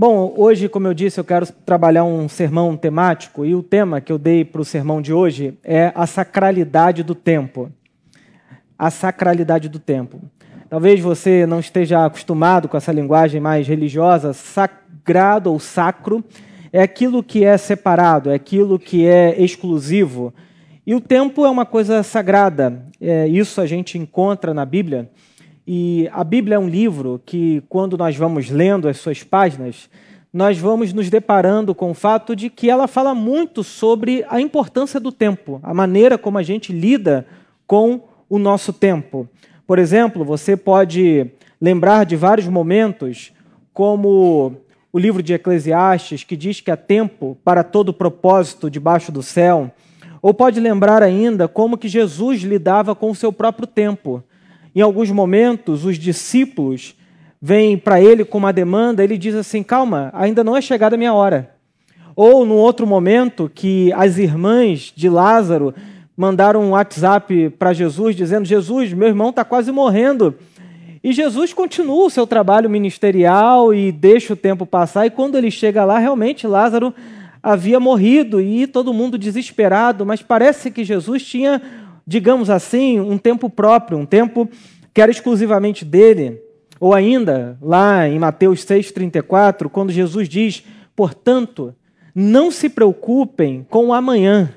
Bom, hoje, como eu disse, eu quero trabalhar um sermão temático e o tema que eu dei para o sermão de hoje é a sacralidade do tempo. A sacralidade do tempo. Talvez você não esteja acostumado com essa linguagem mais religiosa. Sagrado ou sacro é aquilo que é separado, é aquilo que é exclusivo. E o tempo é uma coisa sagrada. É, isso a gente encontra na Bíblia. E a Bíblia é um livro que, quando nós vamos lendo as suas páginas, nós vamos nos deparando com o fato de que ela fala muito sobre a importância do tempo, a maneira como a gente lida com o nosso tempo. Por exemplo, você pode lembrar de vários momentos, como o livro de Eclesiastes, que diz que há tempo para todo propósito debaixo do céu. Ou pode lembrar ainda como que Jesus lidava com o seu próprio tempo. Em alguns momentos, os discípulos vêm para ele com uma demanda, ele diz assim: calma, ainda não é chegada a minha hora. Ou num outro momento, que as irmãs de Lázaro mandaram um WhatsApp para Jesus dizendo: Jesus, meu irmão está quase morrendo. E Jesus continua o seu trabalho ministerial e deixa o tempo passar. E quando ele chega lá, realmente Lázaro havia morrido e todo mundo desesperado. Mas parece que Jesus tinha, digamos assim, um tempo próprio, um tempo que era exclusivamente dele. Ou ainda, lá em Mateus 6,34, quando Jesus diz: Portanto, não se preocupem com o amanhã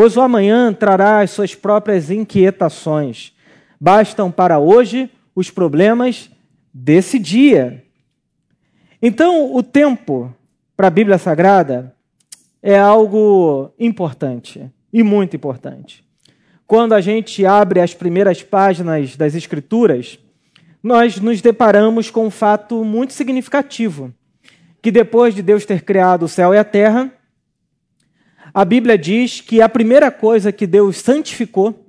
pois o amanhã trará as suas próprias inquietações. Bastam para hoje os problemas desse dia. Então, o tempo para a Bíblia Sagrada é algo importante e muito importante. Quando a gente abre as primeiras páginas das Escrituras, nós nos deparamos com um fato muito significativo: que depois de Deus ter criado o céu e a terra, a Bíblia diz que a primeira coisa que Deus santificou,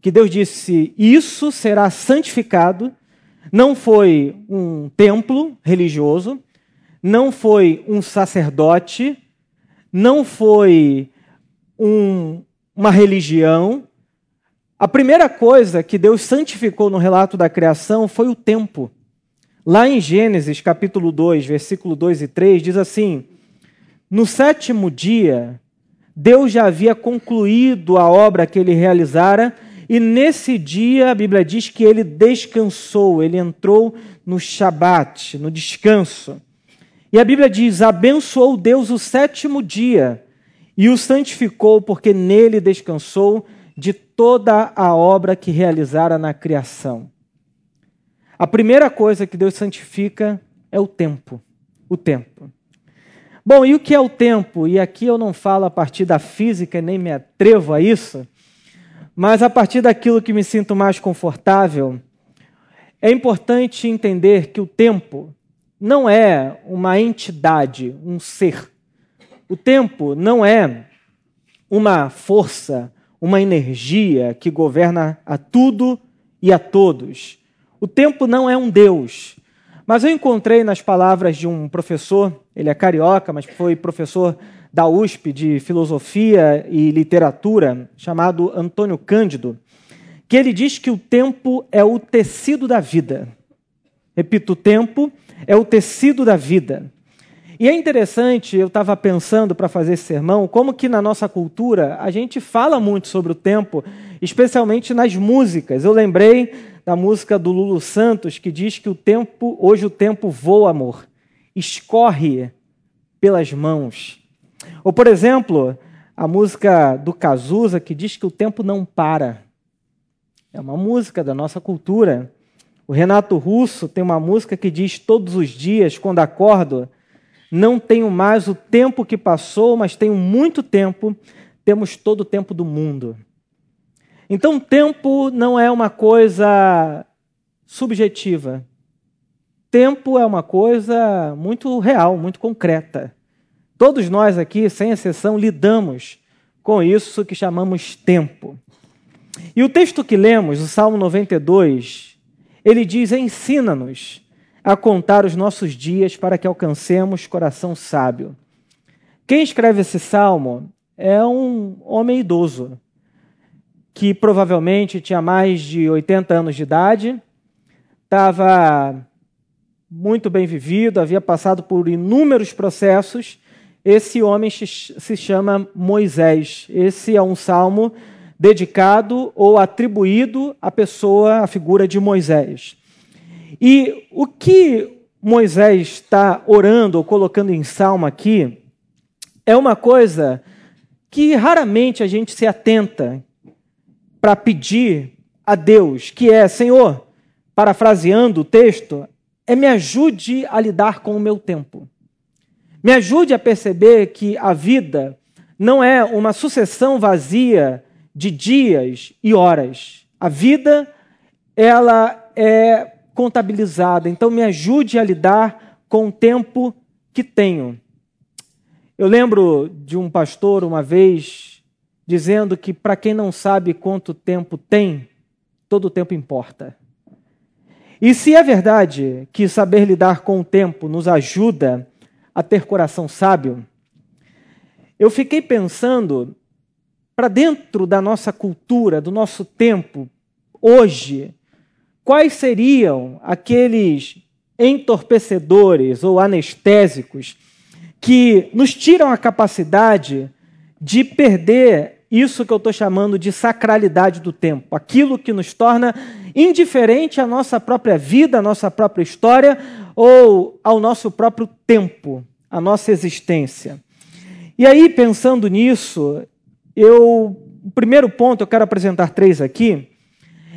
que Deus disse, isso será santificado, não foi um templo religioso, não foi um sacerdote, não foi um, uma religião. A primeira coisa que Deus santificou no relato da criação foi o tempo. Lá em Gênesis capítulo 2, versículo 2 e 3, diz assim: No sétimo dia, Deus já havia concluído a obra que ele realizara, e nesse dia a Bíblia diz que ele descansou, ele entrou no Shabat, no descanso. E a Bíblia diz: abençoou Deus o sétimo dia e o santificou, porque nele descansou de toda a obra que realizara na criação. A primeira coisa que Deus santifica é o tempo. O tempo. Bom, e o que é o tempo? E aqui eu não falo a partir da física, nem me atrevo a isso, mas a partir daquilo que me sinto mais confortável. É importante entender que o tempo não é uma entidade, um ser. O tempo não é uma força, uma energia que governa a tudo e a todos. O tempo não é um Deus. Mas eu encontrei nas palavras de um professor, ele é carioca, mas foi professor da USP de filosofia e literatura, chamado Antônio Cândido, que ele diz que o tempo é o tecido da vida. Repito, o tempo é o tecido da vida. E é interessante, eu estava pensando para fazer esse sermão, como que na nossa cultura a gente fala muito sobre o tempo, especialmente nas músicas. Eu lembrei da música do Lulu Santos que diz que o tempo, hoje o tempo voa, amor, escorre pelas mãos. Ou, por exemplo, a música do Cazuza que diz que o tempo não para. É uma música da nossa cultura. O Renato Russo tem uma música que diz todos os dias, quando acordo, não tenho mais o tempo que passou, mas tenho muito tempo, temos todo o tempo do mundo. Então, tempo não é uma coisa subjetiva. Tempo é uma coisa muito real, muito concreta. Todos nós aqui, sem exceção, lidamos com isso que chamamos tempo. E o texto que lemos, o Salmo 92, ele diz: Ensina-nos a contar os nossos dias para que alcancemos coração sábio. Quem escreve esse salmo é um homem idoso, que provavelmente tinha mais de 80 anos de idade, estava muito bem vivido, havia passado por inúmeros processos. Esse homem se chama Moisés. Esse é um salmo dedicado ou atribuído à pessoa, à figura de Moisés. E o que Moisés está orando ou colocando em salmo aqui é uma coisa que raramente a gente se atenta para pedir a Deus, que é, Senhor, parafraseando o texto, é me ajude a lidar com o meu tempo. Me ajude a perceber que a vida não é uma sucessão vazia de dias e horas. A vida, ela é contabilizada. Então, me ajude a lidar com o tempo que tenho. Eu lembro de um pastor uma vez dizendo que para quem não sabe quanto tempo tem, todo o tempo importa. E se é verdade que saber lidar com o tempo nos ajuda a ter coração sábio, eu fiquei pensando para dentro da nossa cultura, do nosso tempo, hoje, quais seriam aqueles entorpecedores ou anestésicos que nos tiram a capacidade de perder isso que eu estou chamando de sacralidade do tempo, aquilo que nos torna indiferente à nossa própria vida, à nossa própria história ou ao nosso próprio tempo, à nossa existência. E aí, pensando nisso, eu, o primeiro ponto, eu quero apresentar três aqui,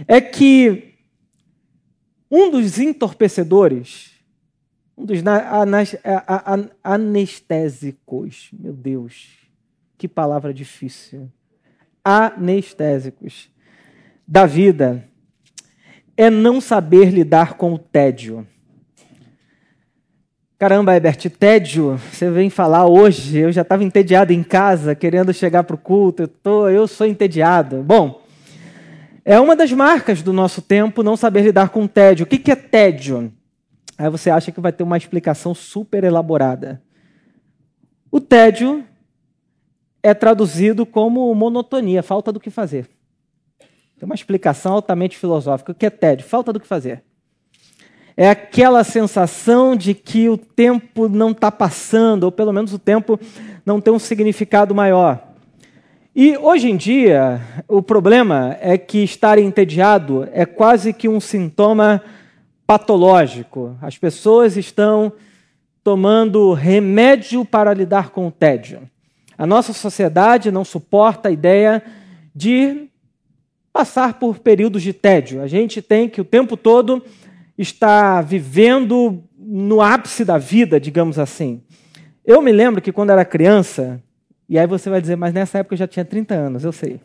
é que um dos entorpecedores, um dos anestésicos, meu Deus, que palavra difícil, anestésicos da vida é não saber lidar com o tédio. Caramba, Herbert, tédio, você vem falar hoje, eu já estava entediado em casa, querendo chegar para o culto, eu, tô, eu sou entediado. Bom, é uma das marcas do nosso tempo não saber lidar com o tédio. O que, que é tédio? Aí você acha que vai ter uma explicação super elaborada. O tédio é traduzido como monotonia, falta do que fazer. Tem uma explicação altamente filosófica. O que é tédio? Falta do que fazer. É aquela sensação de que o tempo não está passando, ou pelo menos o tempo não tem um significado maior. E hoje em dia, o problema é que estar entediado é quase que um sintoma patológico. As pessoas estão tomando remédio para lidar com o tédio. A nossa sociedade não suporta a ideia de passar por períodos de tédio. A gente tem que o tempo todo estar vivendo no ápice da vida, digamos assim. Eu me lembro que quando era criança, e aí você vai dizer, mas nessa época eu já tinha 30 anos, eu sei.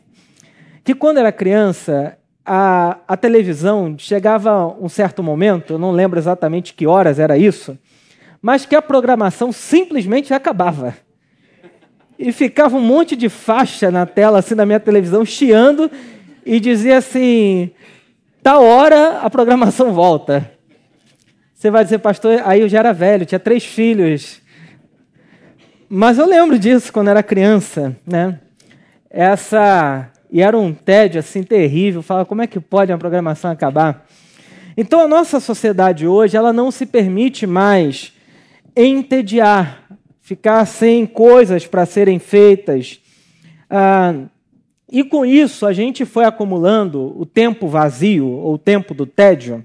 Que quando era criança, a, a televisão chegava um certo momento, eu não lembro exatamente que horas era isso, mas que a programação simplesmente acabava. E ficava um monte de faixa na tela, assim, na minha televisão, chiando, e dizia assim: tal hora a programação volta. Você vai dizer, pastor, aí eu já era velho, tinha três filhos. Mas eu lembro disso quando era criança, né? Essa e era um tédio assim terrível. Fala como é que pode uma programação acabar? Então a nossa sociedade hoje ela não se permite mais entediar, ficar sem coisas para serem feitas. Ah, e com isso, a gente foi acumulando o tempo vazio, ou o tempo do tédio,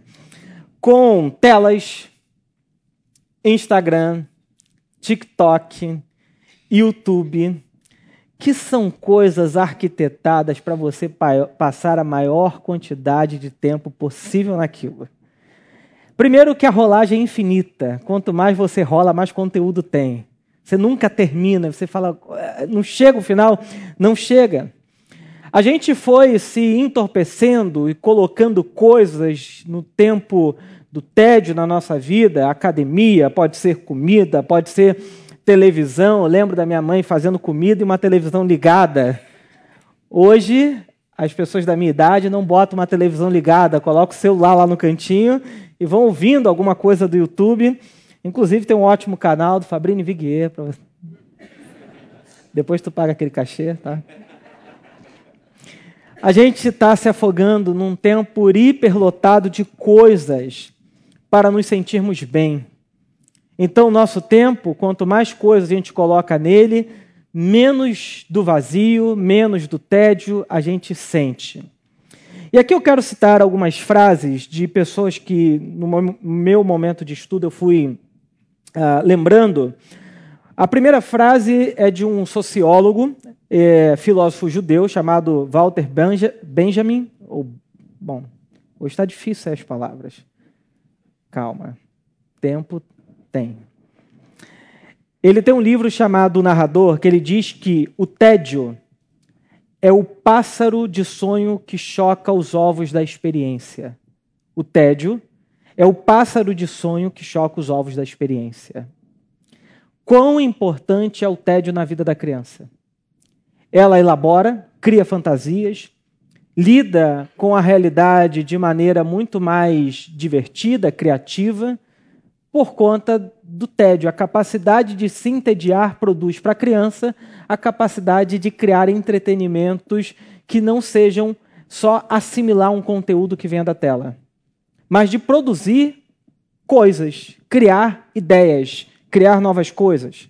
com telas, Instagram, TikTok, YouTube, que são coisas arquitetadas para você passar a maior quantidade de tempo possível naquilo. Primeiro que a rolagem é infinita. Quanto mais você rola, mais conteúdo tem. Você nunca termina, você fala, ah, não chega o final, não chega. A gente foi se entorpecendo e colocando coisas no tempo do tédio na nossa vida, academia, pode ser comida, pode ser televisão. Eu lembro da minha mãe fazendo comida e uma televisão ligada. Hoje, as pessoas da minha idade não botam uma televisão ligada, colocam o celular lá no cantinho e vão ouvindo alguma coisa do YouTube. Inclusive, tem um ótimo canal do Fabrini Viguier. Pra... Depois tu paga aquele cachê, tá? A gente está se afogando num tempo hiperlotado de coisas para nos sentirmos bem. Então, nosso tempo, quanto mais coisas a gente coloca nele, menos do vazio, menos do tédio a gente sente. E aqui eu quero citar algumas frases de pessoas que, no meu momento de estudo, eu fui uh, lembrando. A primeira frase é de um sociólogo, é, filósofo judeu, chamado Walter Benjamin. Ou, bom, hoje está difícil as palavras. Calma. Tempo tem. Ele tem um livro chamado O Narrador, que ele diz que o tédio é o pássaro de sonho que choca os ovos da experiência. O tédio é o pássaro de sonho que choca os ovos da experiência. Quão importante é o tédio na vida da criança? Ela elabora, cria fantasias, lida com a realidade de maneira muito mais divertida, criativa, por conta do tédio. A capacidade de se entediar produz para a criança a capacidade de criar entretenimentos que não sejam só assimilar um conteúdo que venha da tela, mas de produzir coisas, criar ideias, criar novas coisas.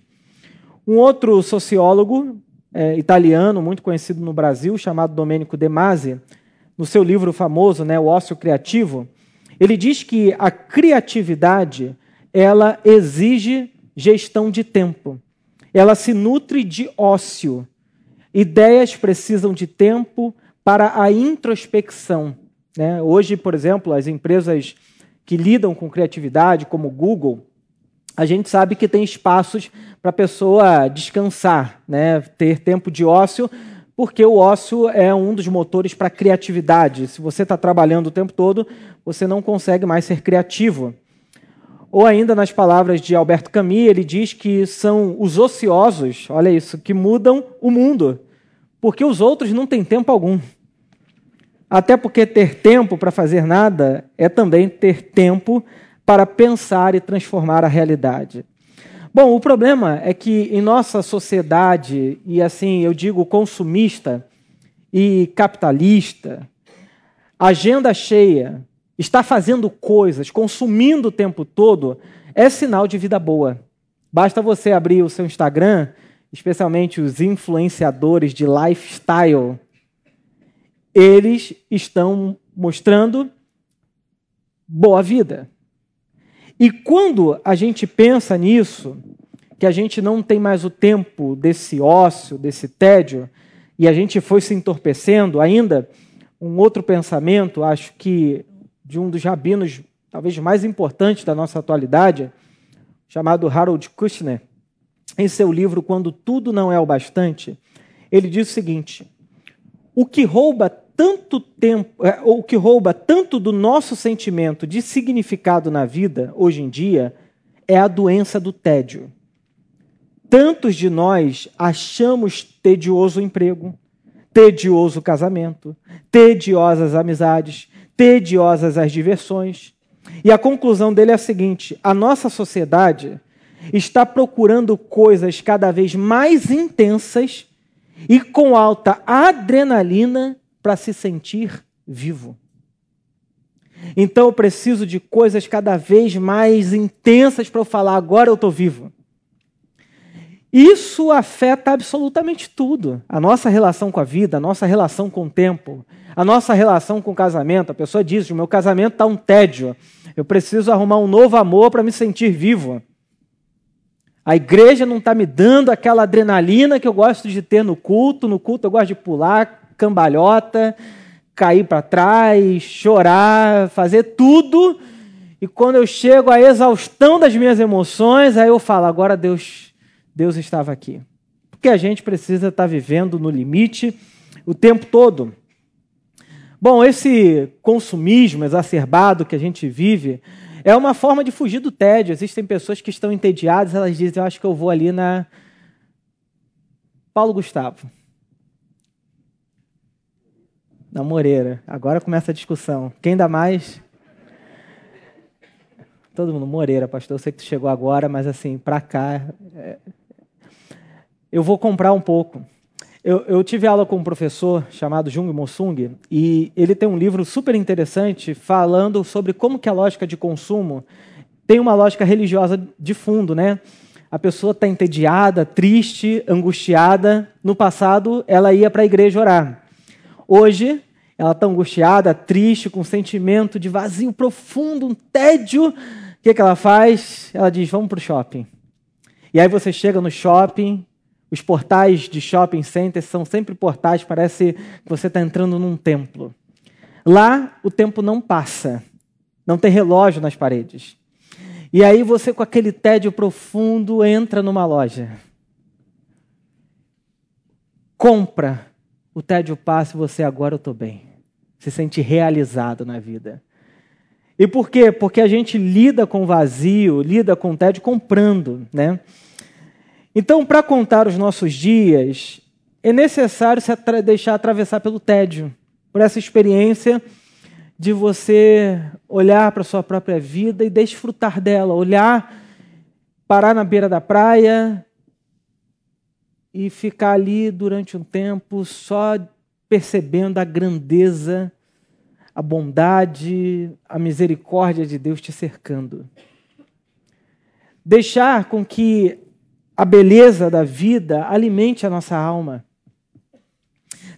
Um outro sociólogo é, italiano, muito conhecido no Brasil, chamado Domenico De Masi, no seu livro famoso, né, O Ócio Criativo, ele diz que a criatividade ela exige gestão de tempo. Ela se nutre de ócio. Ideias precisam de tempo para a introspecção. Né? Hoje, por exemplo, as empresas que lidam com criatividade, como Google, a gente sabe que tem espaços para a pessoa descansar, né? ter tempo de ócio, porque o ócio é um dos motores para a criatividade. Se você está trabalhando o tempo todo, você não consegue mais ser criativo. Ou ainda nas palavras de Alberto Camus, ele diz que são os ociosos, olha isso, que mudam o mundo, porque os outros não têm tempo algum. Até porque ter tempo para fazer nada é também ter tempo para pensar e transformar a realidade. Bom, o problema é que em nossa sociedade, e assim eu digo consumista e capitalista, agenda cheia, está fazendo coisas, consumindo o tempo todo, é sinal de vida boa. Basta você abrir o seu Instagram, especialmente os influenciadores de lifestyle, eles estão mostrando boa vida. E quando a gente pensa nisso, que a gente não tem mais o tempo desse ócio, desse tédio, e a gente foi se entorpecendo, ainda um outro pensamento, acho que de um dos rabinos talvez mais importantes da nossa atualidade, chamado Harold Kushner, em seu livro Quando Tudo Não É o Bastante, ele diz o seguinte: o que rouba tanto tempo, é, o que rouba tanto do nosso sentimento de significado na vida hoje em dia é a doença do tédio. Tantos de nós achamos tedioso o emprego, tedioso o casamento, tediosas amizades, tediosas as diversões. E a conclusão dele é a seguinte: a nossa sociedade está procurando coisas cada vez mais intensas e com alta adrenalina para se sentir vivo. Então eu preciso de coisas cada vez mais intensas para eu falar agora eu estou vivo. Isso afeta absolutamente tudo. A nossa relação com a vida, a nossa relação com o tempo, a nossa relação com o casamento. A pessoa diz: o meu casamento está um tédio. Eu preciso arrumar um novo amor para me sentir vivo. A igreja não está me dando aquela adrenalina que eu gosto de ter no culto. No culto eu gosto de pular, cambalhota, cair para trás, chorar, fazer tudo. E quando eu chego à exaustão das minhas emoções, aí eu falo: agora Deus Deus estava aqui. Porque a gente precisa estar vivendo no limite o tempo todo. Bom, esse consumismo exacerbado que a gente vive é uma forma de fugir do tédio. Existem pessoas que estão entediadas, elas dizem: Eu acho que eu vou ali na. Paulo Gustavo. Na Moreira. Agora começa a discussão. Quem dá mais? Todo mundo, Moreira, pastor. Eu sei que tu chegou agora, mas assim, para cá. É eu vou comprar um pouco. Eu, eu, tive aula com um professor chamado Jung Mosung e ele tem um livro super interessante falando sobre como que a lógica de consumo tem uma lógica religiosa de fundo, né? A pessoa está entediada, triste, angustiada. No passado, ela ia para a igreja orar. Hoje, ela está angustiada, triste, com um sentimento de vazio profundo, um tédio. O que, que ela faz? Ela diz: Vamos para o shopping. E aí você chega no shopping, os portais de shopping centers são sempre portais, parece que você está entrando num templo. Lá, o tempo não passa, não tem relógio nas paredes. E aí você, com aquele tédio profundo, entra numa loja. Compra. O tédio passa e você agora eu estou bem. Se sente realizado na vida. E por quê? Porque a gente lida com vazio, lida com tédio comprando, né? Então, para contar os nossos dias, é necessário se atra deixar atravessar pelo tédio, por essa experiência de você olhar para a sua própria vida e desfrutar dela, olhar, parar na beira da praia e ficar ali durante um tempo só percebendo a grandeza, a bondade, a misericórdia de Deus te cercando. Deixar com que a beleza da vida alimente a nossa alma.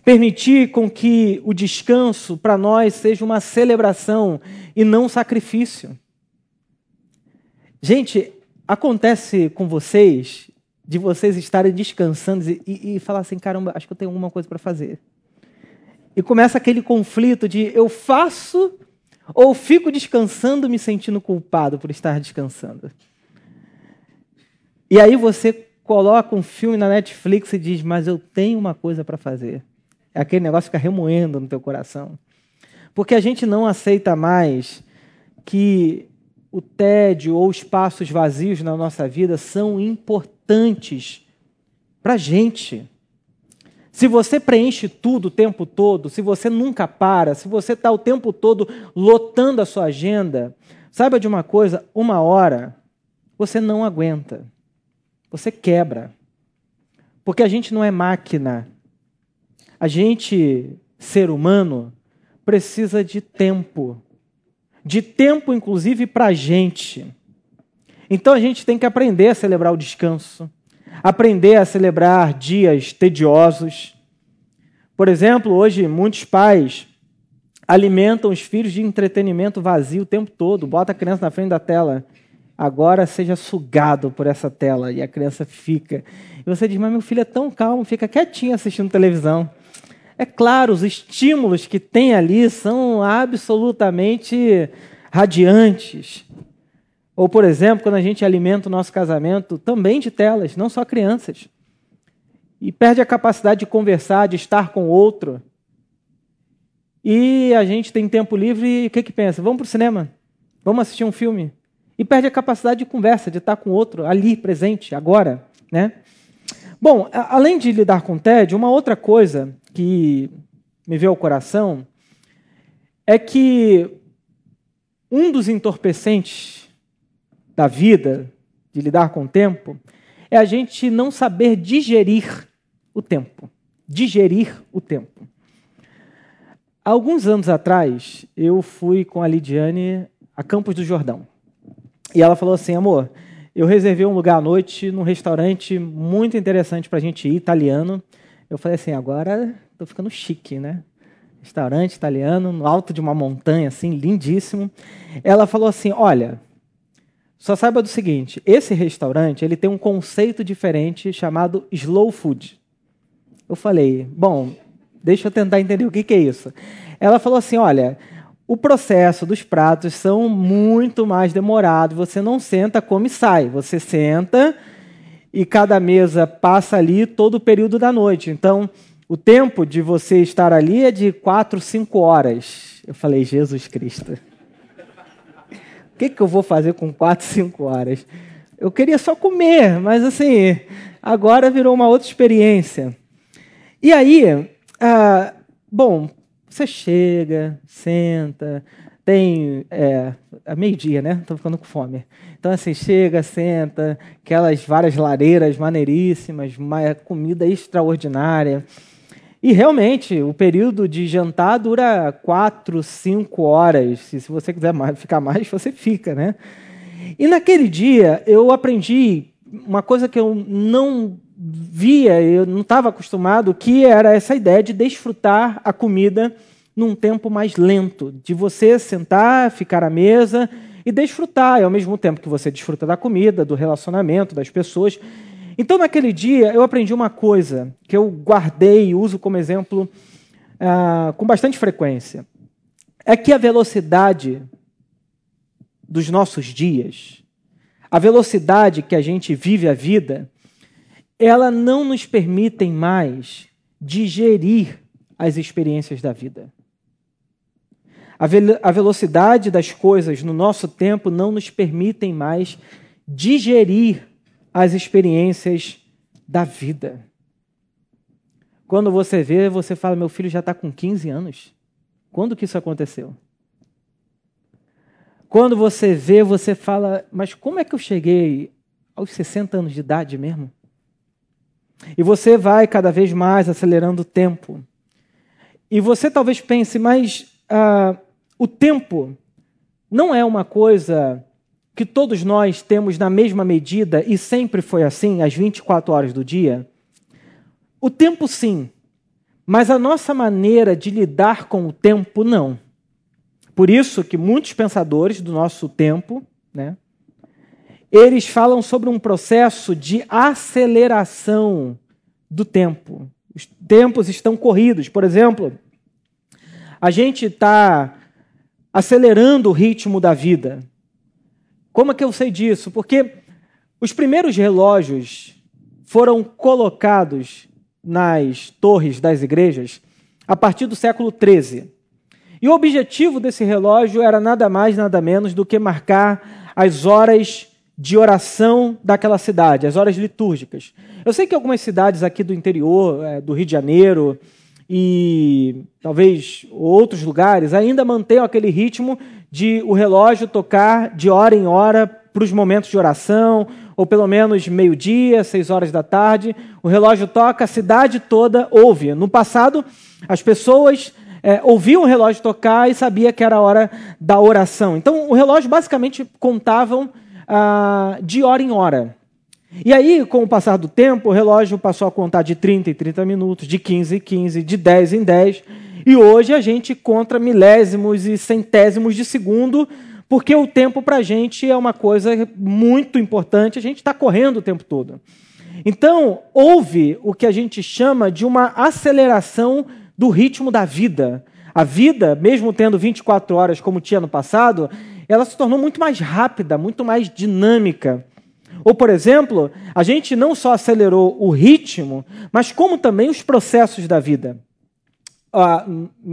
Permitir com que o descanso para nós seja uma celebração e não um sacrifício. Gente, acontece com vocês de vocês estarem descansando e, e, e falar assim: caramba, acho que eu tenho alguma coisa para fazer. E começa aquele conflito de eu faço ou fico descansando me sentindo culpado por estar descansando. E aí você coloca um filme na Netflix e diz: Mas eu tenho uma coisa para fazer. Aquele negócio fica remoendo no teu coração. Porque a gente não aceita mais que o tédio ou espaços vazios na nossa vida são importantes para a gente. Se você preenche tudo o tempo todo, se você nunca para, se você está o tempo todo lotando a sua agenda, saiba de uma coisa: uma hora você não aguenta você quebra. Porque a gente não é máquina. A gente, ser humano, precisa de tempo. De tempo, inclusive, para a gente. Então a gente tem que aprender a celebrar o descanso, aprender a celebrar dias tediosos. Por exemplo, hoje muitos pais alimentam os filhos de entretenimento vazio o tempo todo, bota a criança na frente da tela agora seja sugado por essa tela. E a criança fica. E você diz, mas meu filho é tão calmo, fica quietinho assistindo televisão. É claro, os estímulos que tem ali são absolutamente radiantes. Ou, por exemplo, quando a gente alimenta o nosso casamento, também de telas, não só crianças. E perde a capacidade de conversar, de estar com o outro. E a gente tem tempo livre e o que, que pensa? Vamos para o cinema? Vamos assistir um filme? E perde a capacidade de conversa, de estar com o outro ali, presente, agora. Né? Bom, além de lidar com tédio, uma outra coisa que me veio ao coração é que um dos entorpecentes da vida, de lidar com o tempo, é a gente não saber digerir o tempo. Digerir o tempo. alguns anos atrás, eu fui com a Lidiane a Campos do Jordão. E ela falou assim: amor, eu reservei um lugar à noite num restaurante muito interessante para a gente ir, italiano. Eu falei assim: agora estou ficando chique, né? Restaurante italiano, no alto de uma montanha, assim, lindíssimo. Ela falou assim: olha, só saiba do seguinte: esse restaurante ele tem um conceito diferente chamado slow food. Eu falei: bom, deixa eu tentar entender o que, que é isso. Ela falou assim: olha o processo dos pratos são muito mais demorados. Você não senta, come e sai. Você senta e cada mesa passa ali todo o período da noite. Então, o tempo de você estar ali é de quatro, cinco horas. Eu falei, Jesus Cristo. O que, que eu vou fazer com quatro, cinco horas? Eu queria só comer, mas assim, agora virou uma outra experiência. E aí, ah, bom, você chega, senta, tem é, é meio-dia, né? Estou ficando com fome. Então, assim, chega, senta, aquelas várias lareiras maneiríssimas, comida extraordinária. E realmente, o período de jantar dura quatro, cinco horas. Se, se você quiser mais, ficar mais, você fica, né? E naquele dia eu aprendi uma coisa que eu não via, eu não estava acostumado, que era essa ideia de desfrutar a comida num tempo mais lento, de você sentar, ficar à mesa e desfrutar, e ao mesmo tempo que você desfruta da comida, do relacionamento, das pessoas. Então, naquele dia, eu aprendi uma coisa que eu guardei e uso como exemplo ah, com bastante frequência. É que a velocidade dos nossos dias, a velocidade que a gente vive a vida, ela não nos permitem mais digerir as experiências da vida. A, ve a velocidade das coisas no nosso tempo não nos permitem mais digerir as experiências da vida. Quando você vê, você fala: meu filho já está com 15 anos. Quando que isso aconteceu? Quando você vê, você fala: mas como é que eu cheguei aos 60 anos de idade mesmo? E você vai cada vez mais acelerando o tempo. E você talvez pense, mas ah, o tempo não é uma coisa que todos nós temos na mesma medida e sempre foi assim, às 24 horas do dia? O tempo, sim, mas a nossa maneira de lidar com o tempo, não. Por isso que muitos pensadores do nosso tempo, né, eles falam sobre um processo de aceleração do tempo. Os tempos estão corridos. Por exemplo, a gente está acelerando o ritmo da vida. Como é que eu sei disso? Porque os primeiros relógios foram colocados nas torres das igrejas a partir do século XIII. E o objetivo desse relógio era nada mais, nada menos do que marcar as horas de oração daquela cidade, as horas litúrgicas. Eu sei que algumas cidades aqui do interior, é, do Rio de Janeiro, e talvez outros lugares ainda mantenham aquele ritmo de o relógio tocar de hora em hora para os momentos de oração, ou pelo menos meio-dia, seis horas da tarde. O relógio toca, a cidade toda ouve. No passado, as pessoas é, ouviam o relógio tocar e sabia que era a hora da oração. Então, o relógio basicamente contavam ah, de hora em hora. E aí, com o passar do tempo, o relógio passou a contar de 30 em 30 minutos, de 15 em 15, de 10 em 10. E hoje a gente conta milésimos e centésimos de segundo, porque o tempo para a gente é uma coisa muito importante, a gente está correndo o tempo todo. Então, houve o que a gente chama de uma aceleração do ritmo da vida. A vida, mesmo tendo 24 horas como tinha no passado, ela se tornou muito mais rápida, muito mais dinâmica. Ou, por exemplo, a gente não só acelerou o ritmo, mas como também os processos da vida.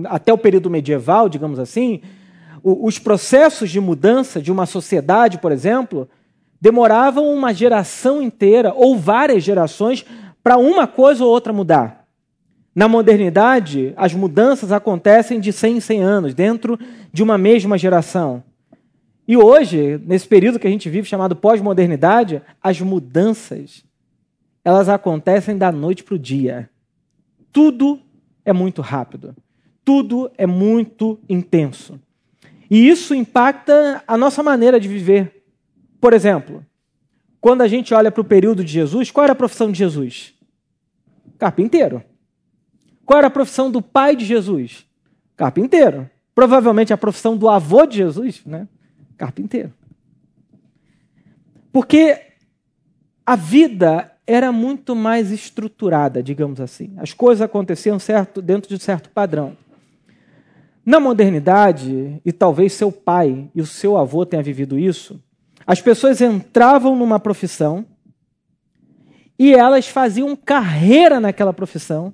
Até o período medieval, digamos assim, os processos de mudança de uma sociedade, por exemplo, demoravam uma geração inteira ou várias gerações para uma coisa ou outra mudar. Na modernidade, as mudanças acontecem de 100 em 100 anos, dentro de uma mesma geração. E hoje, nesse período que a gente vive chamado pós-modernidade, as mudanças elas acontecem da noite para o dia. Tudo é muito rápido. Tudo é muito intenso. E isso impacta a nossa maneira de viver. Por exemplo, quando a gente olha para o período de Jesus, qual era a profissão de Jesus? Carpinteiro. Qual era a profissão do pai de Jesus? Carpinteiro. Provavelmente a profissão do avô de Jesus, né? Carpinteiro. Porque a vida era muito mais estruturada, digamos assim. As coisas aconteciam certo, dentro de um certo padrão. Na modernidade, e talvez seu pai e o seu avô tenham vivido isso, as pessoas entravam numa profissão e elas faziam carreira naquela profissão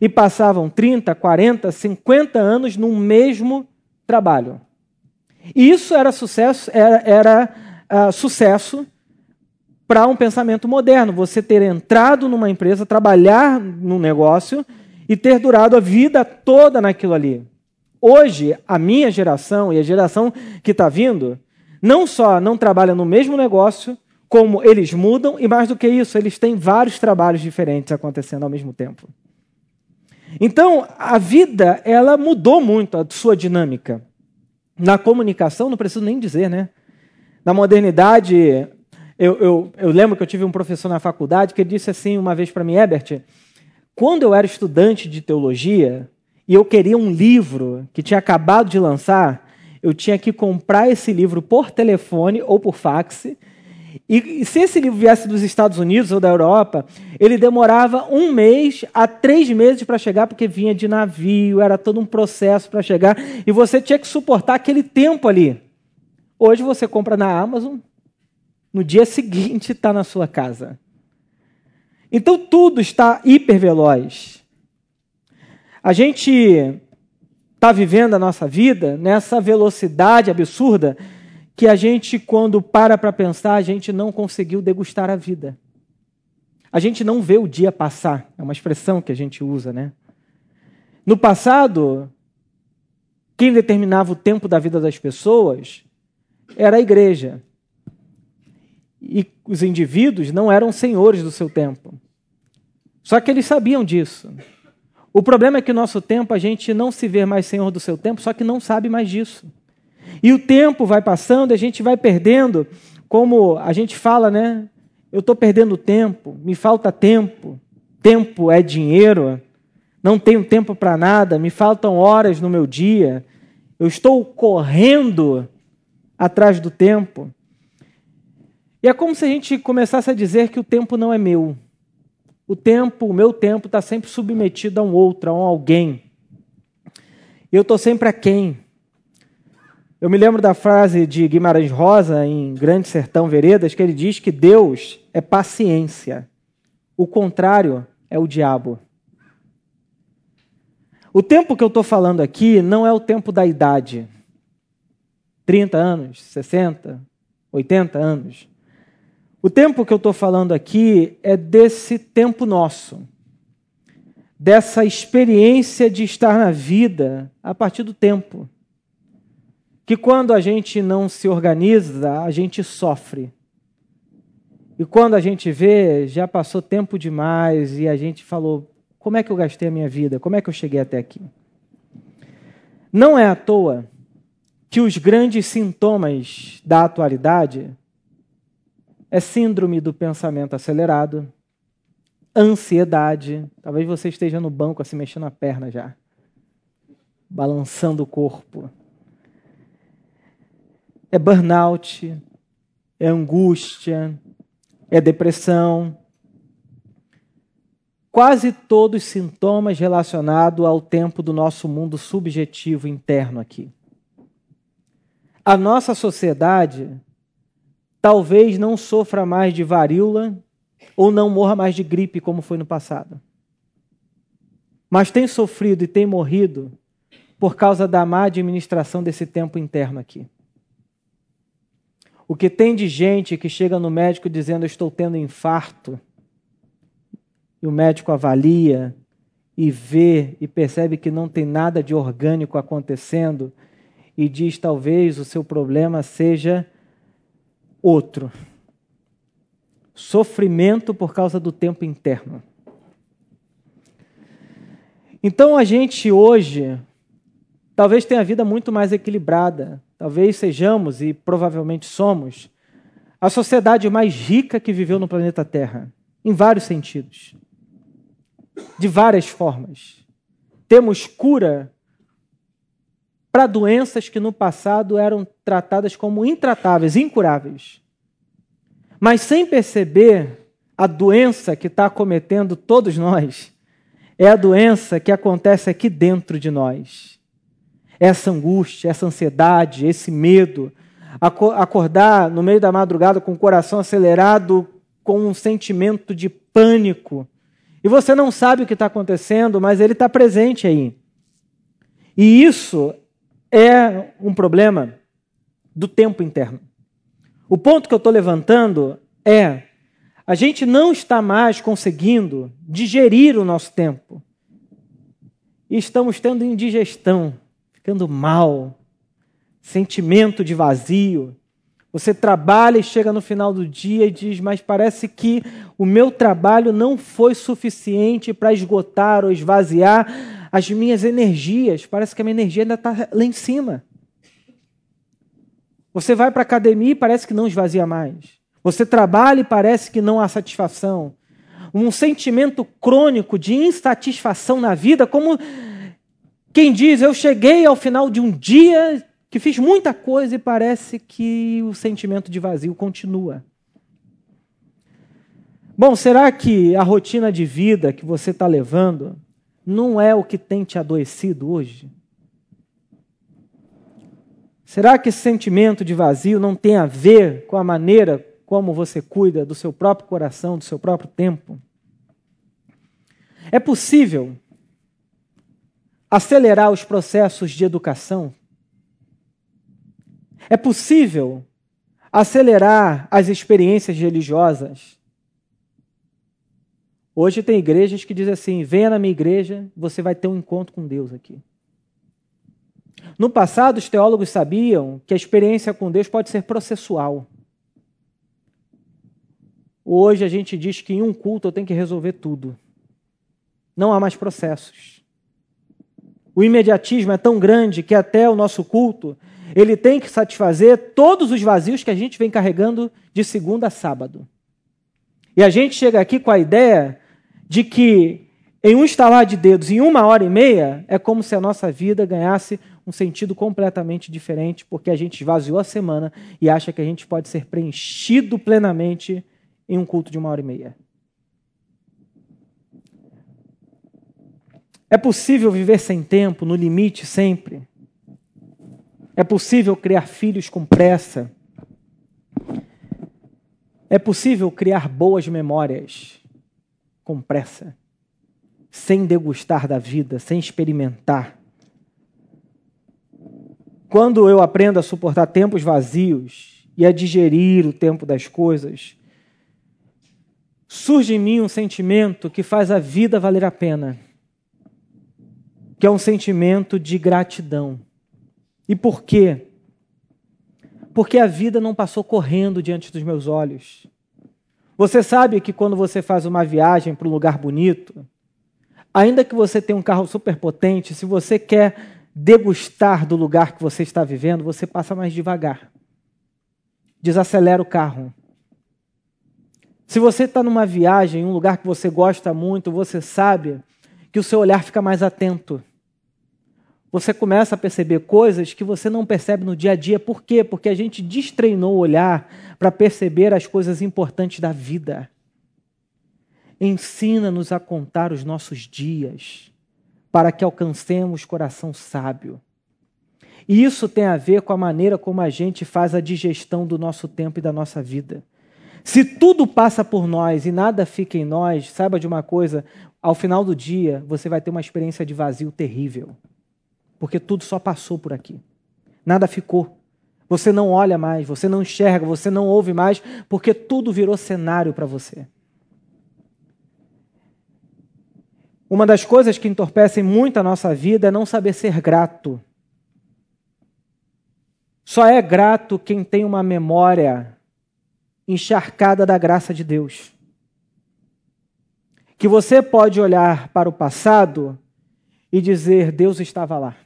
e passavam 30, 40, 50 anos no mesmo trabalho. E isso era sucesso, era, era uh, sucesso para um pensamento moderno. Você ter entrado numa empresa, trabalhar num negócio e ter durado a vida toda naquilo ali. Hoje, a minha geração e a geração que está vindo, não só não trabalha no mesmo negócio, como eles mudam, e mais do que isso, eles têm vários trabalhos diferentes acontecendo ao mesmo tempo. Então, a vida, ela mudou muito a sua dinâmica. Na comunicação, não preciso nem dizer, né? Na modernidade, eu, eu, eu lembro que eu tive um professor na faculdade que disse assim uma vez para mim, Herbert, quando eu era estudante de teologia e eu queria um livro que tinha acabado de lançar, eu tinha que comprar esse livro por telefone ou por fax e, se esse livro viesse dos Estados Unidos ou da Europa, ele demorava um mês a três meses para chegar, porque vinha de navio, era todo um processo para chegar, e você tinha que suportar aquele tempo ali. Hoje você compra na Amazon, no dia seguinte está na sua casa. Então tudo está hiperveloz. A gente está vivendo a nossa vida nessa velocidade absurda que a gente, quando para para pensar, a gente não conseguiu degustar a vida. A gente não vê o dia passar. É uma expressão que a gente usa, né? No passado, quem determinava o tempo da vida das pessoas era a igreja. E os indivíduos não eram senhores do seu tempo. Só que eles sabiam disso. O problema é que no nosso tempo a gente não se vê mais senhor do seu tempo, só que não sabe mais disso. E o tempo vai passando, a gente vai perdendo, como a gente fala, né? Eu estou perdendo tempo, me falta tempo. Tempo é dinheiro, não tenho tempo para nada, me faltam horas no meu dia. Eu estou correndo atrás do tempo. E é como se a gente começasse a dizer que o tempo não é meu. O tempo, o meu tempo, está sempre submetido a um outro, a um alguém. Eu estou sempre a quem? Eu me lembro da frase de Guimarães Rosa, em Grande Sertão Veredas, que ele diz que Deus é paciência, o contrário é o diabo. O tempo que eu estou falando aqui não é o tempo da idade. 30 anos, 60, 80 anos. O tempo que eu estou falando aqui é desse tempo nosso, dessa experiência de estar na vida a partir do tempo que quando a gente não se organiza, a gente sofre. E quando a gente vê, já passou tempo demais e a gente falou: como é que eu gastei a minha vida? Como é que eu cheguei até aqui? Não é à toa que os grandes sintomas da atualidade é síndrome do pensamento acelerado, ansiedade. Talvez você esteja no banco assim mexendo a perna já, balançando o corpo é burnout, é angústia, é depressão. Quase todos os sintomas relacionados ao tempo do nosso mundo subjetivo interno aqui. A nossa sociedade talvez não sofra mais de varíola ou não morra mais de gripe como foi no passado. Mas tem sofrido e tem morrido por causa da má administração desse tempo interno aqui. O que tem de gente que chega no médico dizendo estou tendo infarto, e o médico avalia e vê e percebe que não tem nada de orgânico acontecendo e diz talvez o seu problema seja outro. Sofrimento por causa do tempo interno. Então a gente hoje talvez tenha a vida muito mais equilibrada, talvez sejamos e provavelmente somos a sociedade mais rica que viveu no planeta Terra, em vários sentidos, de várias formas. Temos cura para doenças que no passado eram tratadas como intratáveis, incuráveis. Mas sem perceber, a doença que está acometendo todos nós é a doença que acontece aqui dentro de nós essa angústia, essa ansiedade, esse medo, acordar no meio da madrugada com o coração acelerado, com um sentimento de pânico. E você não sabe o que está acontecendo, mas ele está presente aí. E isso é um problema do tempo interno. O ponto que eu estou levantando é: a gente não está mais conseguindo digerir o nosso tempo. E estamos tendo indigestão ficando mal, sentimento de vazio. Você trabalha e chega no final do dia e diz: Mas parece que o meu trabalho não foi suficiente para esgotar ou esvaziar as minhas energias. Parece que a minha energia ainda está lá em cima. Você vai para a academia e parece que não esvazia mais. Você trabalha e parece que não há satisfação. Um sentimento crônico de insatisfação na vida, como quem diz: Eu cheguei ao final de um dia que fiz muita coisa e parece que o sentimento de vazio continua. Bom, será que a rotina de vida que você está levando não é o que tem te adoecido hoje? Será que esse sentimento de vazio não tem a ver com a maneira como você cuida do seu próprio coração, do seu próprio tempo? É possível acelerar os processos de educação? É possível acelerar as experiências religiosas? Hoje tem igrejas que dizem assim: venha na minha igreja, você vai ter um encontro com Deus aqui. No passado, os teólogos sabiam que a experiência com Deus pode ser processual. Hoje a gente diz que em um culto eu tenho que resolver tudo. Não há mais processos. O imediatismo é tão grande que até o nosso culto ele tem que satisfazer todos os vazios que a gente vem carregando de segunda a sábado. E a gente chega aqui com a ideia de que em um estalar de dedos, em uma hora e meia, é como se a nossa vida ganhasse um sentido completamente diferente, porque a gente esvaziou a semana e acha que a gente pode ser preenchido plenamente em um culto de uma hora e meia. É possível viver sem tempo, no limite sempre. É possível criar filhos com pressa. É possível criar boas memórias com pressa, sem degustar da vida, sem experimentar. Quando eu aprendo a suportar tempos vazios e a digerir o tempo das coisas, surge em mim um sentimento que faz a vida valer a pena, que é um sentimento de gratidão. E por quê? Porque a vida não passou correndo diante dos meus olhos. Você sabe que quando você faz uma viagem para um lugar bonito, ainda que você tenha um carro super potente, se você quer degustar do lugar que você está vivendo, você passa mais devagar. Desacelera o carro. Se você está numa viagem, em um lugar que você gosta muito, você sabe que o seu olhar fica mais atento. Você começa a perceber coisas que você não percebe no dia a dia. Por quê? Porque a gente destreinou o olhar para perceber as coisas importantes da vida. Ensina-nos a contar os nossos dias, para que alcancemos coração sábio. E isso tem a ver com a maneira como a gente faz a digestão do nosso tempo e da nossa vida. Se tudo passa por nós e nada fica em nós, saiba de uma coisa: ao final do dia, você vai ter uma experiência de vazio terrível. Porque tudo só passou por aqui. Nada ficou. Você não olha mais, você não enxerga, você não ouve mais, porque tudo virou cenário para você. Uma das coisas que entorpecem muito a nossa vida é não saber ser grato. Só é grato quem tem uma memória encharcada da graça de Deus. Que você pode olhar para o passado e dizer: Deus estava lá.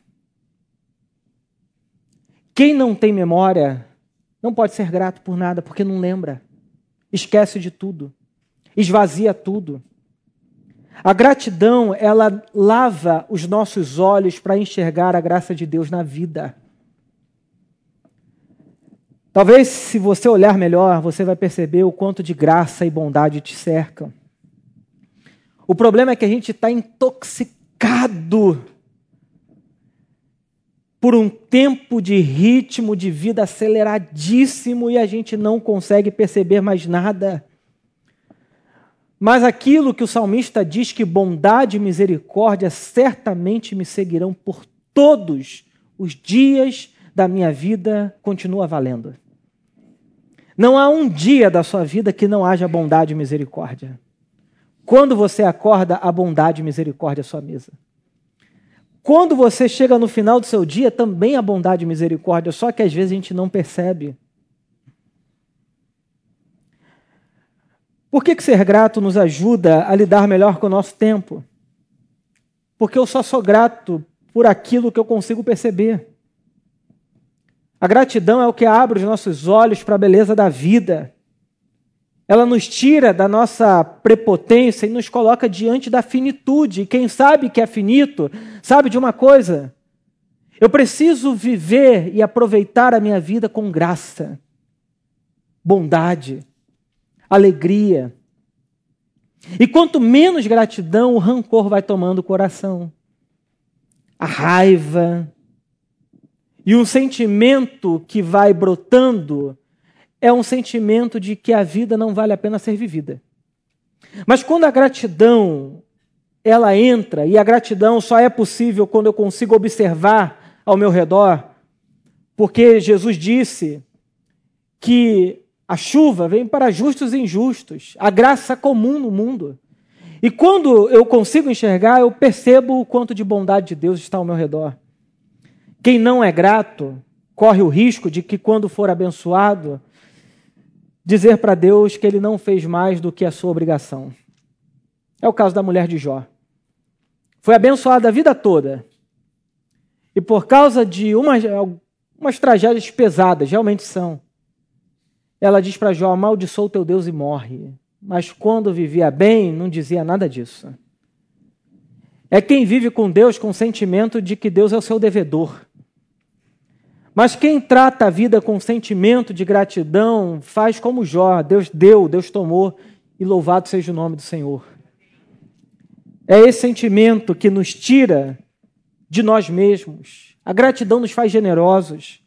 Quem não tem memória não pode ser grato por nada, porque não lembra. Esquece de tudo. Esvazia tudo. A gratidão, ela lava os nossos olhos para enxergar a graça de Deus na vida. Talvez, se você olhar melhor, você vai perceber o quanto de graça e bondade te cercam. O problema é que a gente está intoxicado por um tempo de ritmo de vida aceleradíssimo e a gente não consegue perceber mais nada. Mas aquilo que o salmista diz que bondade e misericórdia certamente me seguirão por todos os dias da minha vida, continua valendo. Não há um dia da sua vida que não haja bondade e misericórdia. Quando você acorda, a bondade e misericórdia à sua mesa. quando você chega no final do seu dia, também há bondade e misericórdia, só que às vezes a gente não percebe. Por que, que ser grato nos ajuda a lidar melhor com o nosso tempo? Porque eu só sou grato por aquilo que eu consigo perceber. A gratidão é o que abre os nossos olhos para a beleza da vida. Ela nos tira da nossa prepotência e nos coloca diante da finitude. Quem sabe que é finito, sabe de uma coisa? Eu preciso viver e aproveitar a minha vida com graça, bondade, alegria. E quanto menos gratidão, o rancor vai tomando o coração. A raiva. E um sentimento que vai brotando é um sentimento de que a vida não vale a pena ser vivida. Mas quando a gratidão ela entra, e a gratidão só é possível quando eu consigo observar ao meu redor, porque Jesus disse que a chuva vem para justos e injustos, a graça comum no mundo. E quando eu consigo enxergar, eu percebo o quanto de bondade de Deus está ao meu redor. Quem não é grato corre o risco de que, quando for abençoado, dizer para Deus que ele não fez mais do que a sua obrigação. É o caso da mulher de Jó. Foi abençoada a vida toda. E por causa de umas, umas tragédias pesadas, realmente são, ela diz para Jó: amaldiçoa teu Deus e morre. Mas quando vivia bem, não dizia nada disso. É quem vive com Deus com o sentimento de que Deus é o seu devedor. Mas quem trata a vida com sentimento de gratidão faz como Jó: Deus deu, Deus tomou, e louvado seja o nome do Senhor. É esse sentimento que nos tira de nós mesmos. A gratidão nos faz generosos.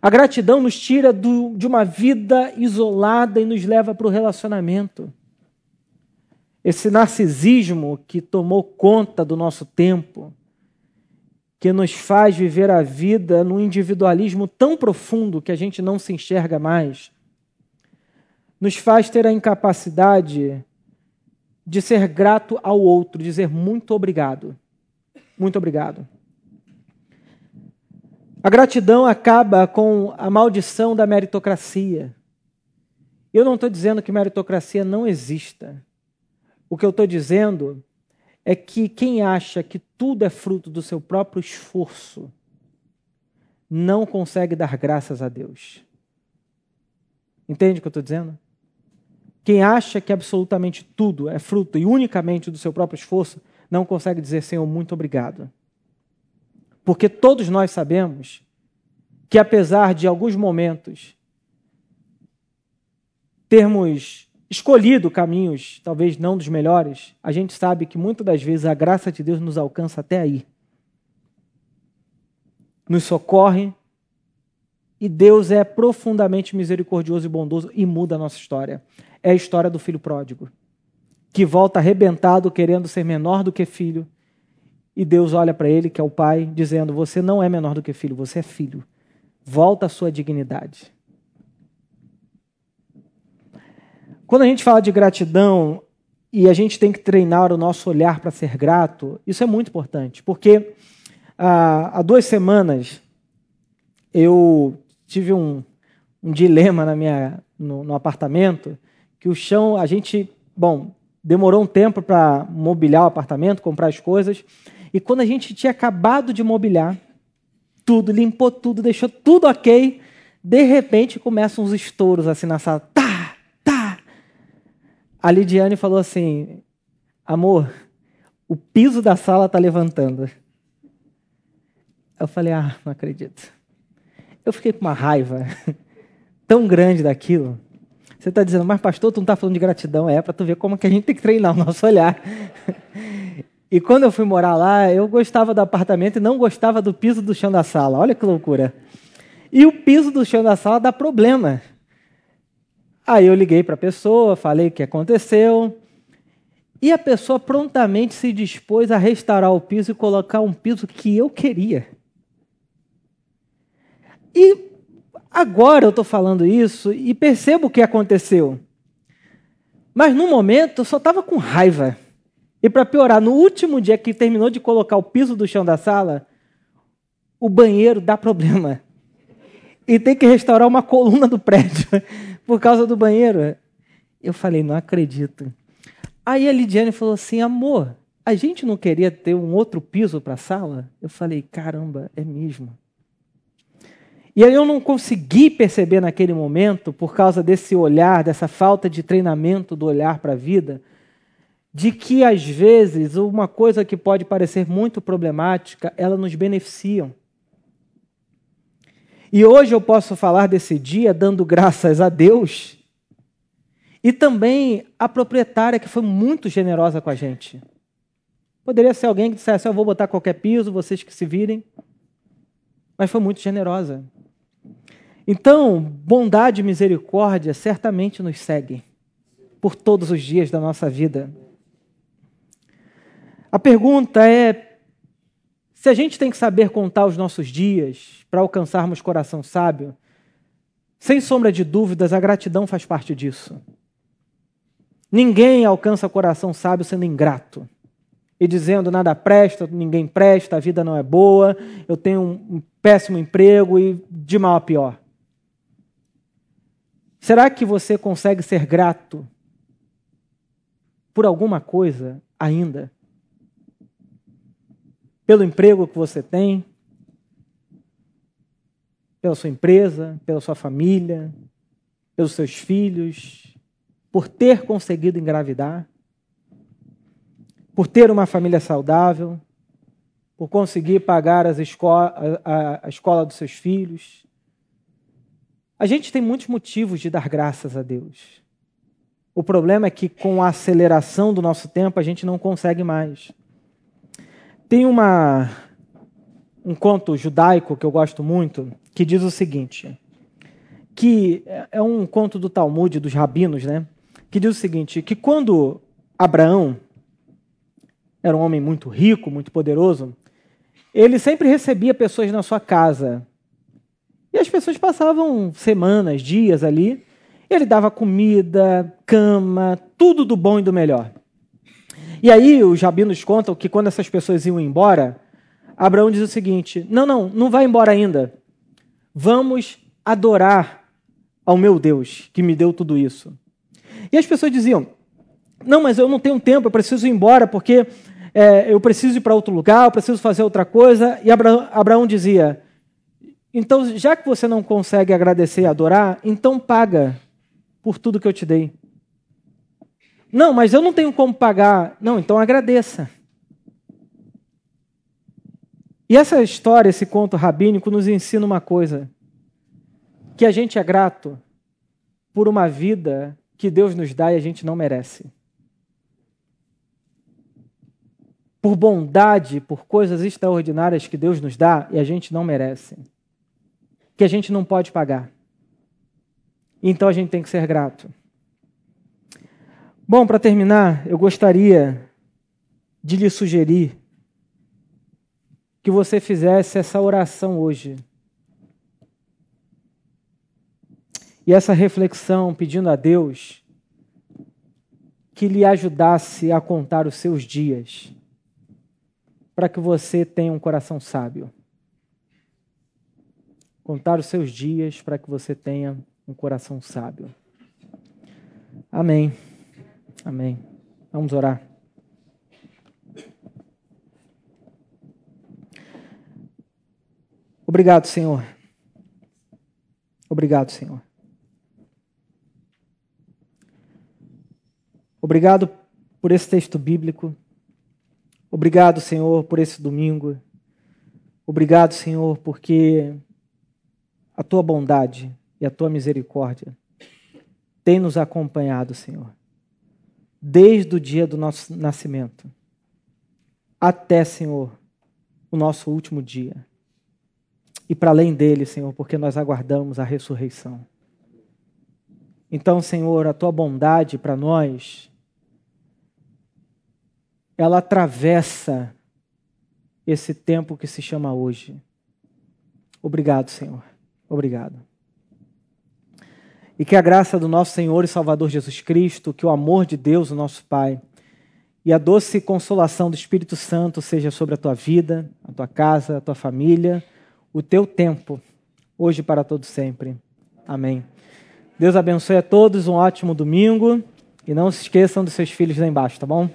A gratidão nos tira do, de uma vida isolada e nos leva para o relacionamento. Esse narcisismo que tomou conta do nosso tempo, que nos faz viver a vida num individualismo tão profundo que a gente não se enxerga mais, nos faz ter a incapacidade de ser grato ao outro, dizer muito obrigado. Muito obrigado. A gratidão acaba com a maldição da meritocracia. Eu não estou dizendo que meritocracia não exista. O que eu estou dizendo é que quem acha que tudo é fruto do seu próprio esforço não consegue dar graças a Deus. Entende o que eu estou dizendo? Quem acha que absolutamente tudo é fruto e unicamente do seu próprio esforço não consegue dizer, Senhor, muito obrigado. Porque todos nós sabemos que, apesar de alguns momentos termos escolhido caminhos, talvez não dos melhores, a gente sabe que muitas das vezes a graça de Deus nos alcança até aí. Nos socorre e Deus é profundamente misericordioso e bondoso e muda a nossa história. É a história do filho pródigo, que volta arrebentado, querendo ser menor do que filho, e Deus olha para ele, que é o pai, dizendo: Você não é menor do que filho, você é filho. Volta à sua dignidade. Quando a gente fala de gratidão e a gente tem que treinar o nosso olhar para ser grato, isso é muito importante, porque ah, há duas semanas eu tive um, um dilema na minha, no, no apartamento, que o chão, a gente, bom, demorou um tempo para mobiliar o apartamento, comprar as coisas, e quando a gente tinha acabado de mobiliar tudo, limpou tudo, deixou tudo ok, de repente começam uns estouros assim na. A Lidiane falou assim: amor, o piso da sala está levantando. Eu falei: ah, não acredito. Eu fiquei com uma raiva tão grande daquilo. Você está dizendo, mas pastor, tu não está falando de gratidão. É para tu ver como que a gente tem que treinar o nosso olhar. E quando eu fui morar lá, eu gostava do apartamento e não gostava do piso do chão da sala. Olha que loucura. E o piso do chão da sala dá problema. Aí eu liguei para a pessoa, falei o que aconteceu. E a pessoa prontamente se dispôs a restaurar o piso e colocar um piso que eu queria. E agora eu estou falando isso e percebo o que aconteceu. Mas no momento eu só estava com raiva. E para piorar, no último dia que terminou de colocar o piso do chão da sala, o banheiro dá problema. E tem que restaurar uma coluna do prédio por causa do banheiro. Eu falei, não acredito. Aí a Lidiane falou assim: amor, a gente não queria ter um outro piso para a sala? Eu falei, caramba, é mesmo. E aí eu não consegui perceber naquele momento, por causa desse olhar, dessa falta de treinamento do olhar para a vida, de que às vezes uma coisa que pode parecer muito problemática, ela nos beneficia. E hoje eu posso falar desse dia dando graças a Deus e também a proprietária que foi muito generosa com a gente. Poderia ser alguém que dissesse: Eu vou botar qualquer piso, vocês que se virem. Mas foi muito generosa. Então, bondade e misericórdia certamente nos seguem por todos os dias da nossa vida. A pergunta é: se a gente tem que saber contar os nossos dias para alcançarmos coração sábio, sem sombra de dúvidas, a gratidão faz parte disso. Ninguém alcança coração sábio sendo ingrato e dizendo nada presta, ninguém presta, a vida não é boa, eu tenho um péssimo emprego e de mal a pior. Será que você consegue ser grato por alguma coisa ainda? Pelo emprego que você tem, pela sua empresa, pela sua família, pelos seus filhos, por ter conseguido engravidar? por ter uma família saudável, por conseguir pagar as esco a, a, a escola dos seus filhos. A gente tem muitos motivos de dar graças a Deus. O problema é que, com a aceleração do nosso tempo, a gente não consegue mais. Tem uma, um conto judaico que eu gosto muito, que diz o seguinte: que é um conto do Talmud, dos rabinos, né? Que diz o seguinte: que quando Abraão era um homem muito rico, muito poderoso, ele sempre recebia pessoas na sua casa. E as pessoas passavam semanas, dias ali. Ele dava comida, cama, tudo do bom e do melhor. E aí os rabinos contam que quando essas pessoas iam embora, Abraão diz o seguinte: Não, não, não vai embora ainda. Vamos adorar ao meu Deus que me deu tudo isso. E as pessoas diziam: Não, mas eu não tenho tempo, eu preciso ir embora porque é, eu preciso ir para outro lugar, eu preciso fazer outra coisa. E Abraão, Abraão dizia: então, já que você não consegue agradecer e adorar, então paga por tudo que eu te dei. Não, mas eu não tenho como pagar. Não, então agradeça. E essa história, esse conto rabínico, nos ensina uma coisa: que a gente é grato por uma vida que Deus nos dá e a gente não merece. por bondade, por coisas extraordinárias que Deus nos dá e a gente não merece, que a gente não pode pagar. Então a gente tem que ser grato. Bom, para terminar, eu gostaria de lhe sugerir que você fizesse essa oração hoje. E essa reflexão pedindo a Deus que lhe ajudasse a contar os seus dias para que você tenha um coração sábio. Contar os seus dias para que você tenha um coração sábio. Amém. Amém. Vamos orar. Obrigado, Senhor. Obrigado, Senhor. Obrigado por esse texto bíblico. Obrigado, Senhor, por esse domingo. Obrigado, Senhor, porque a tua bondade e a tua misericórdia tem nos acompanhado, Senhor, desde o dia do nosso nascimento até, Senhor, o nosso último dia. E para além dele, Senhor, porque nós aguardamos a ressurreição. Então, Senhor, a tua bondade para nós ela atravessa esse tempo que se chama hoje. Obrigado, Senhor. Obrigado. E que a graça do nosso Senhor e Salvador Jesus Cristo, que o amor de Deus, o nosso Pai, e a doce consolação do Espírito Santo seja sobre a tua vida, a tua casa, a tua família, o teu tempo, hoje para todo sempre. Amém. Deus abençoe a todos, um ótimo domingo e não se esqueçam dos seus filhos lá embaixo, tá bom?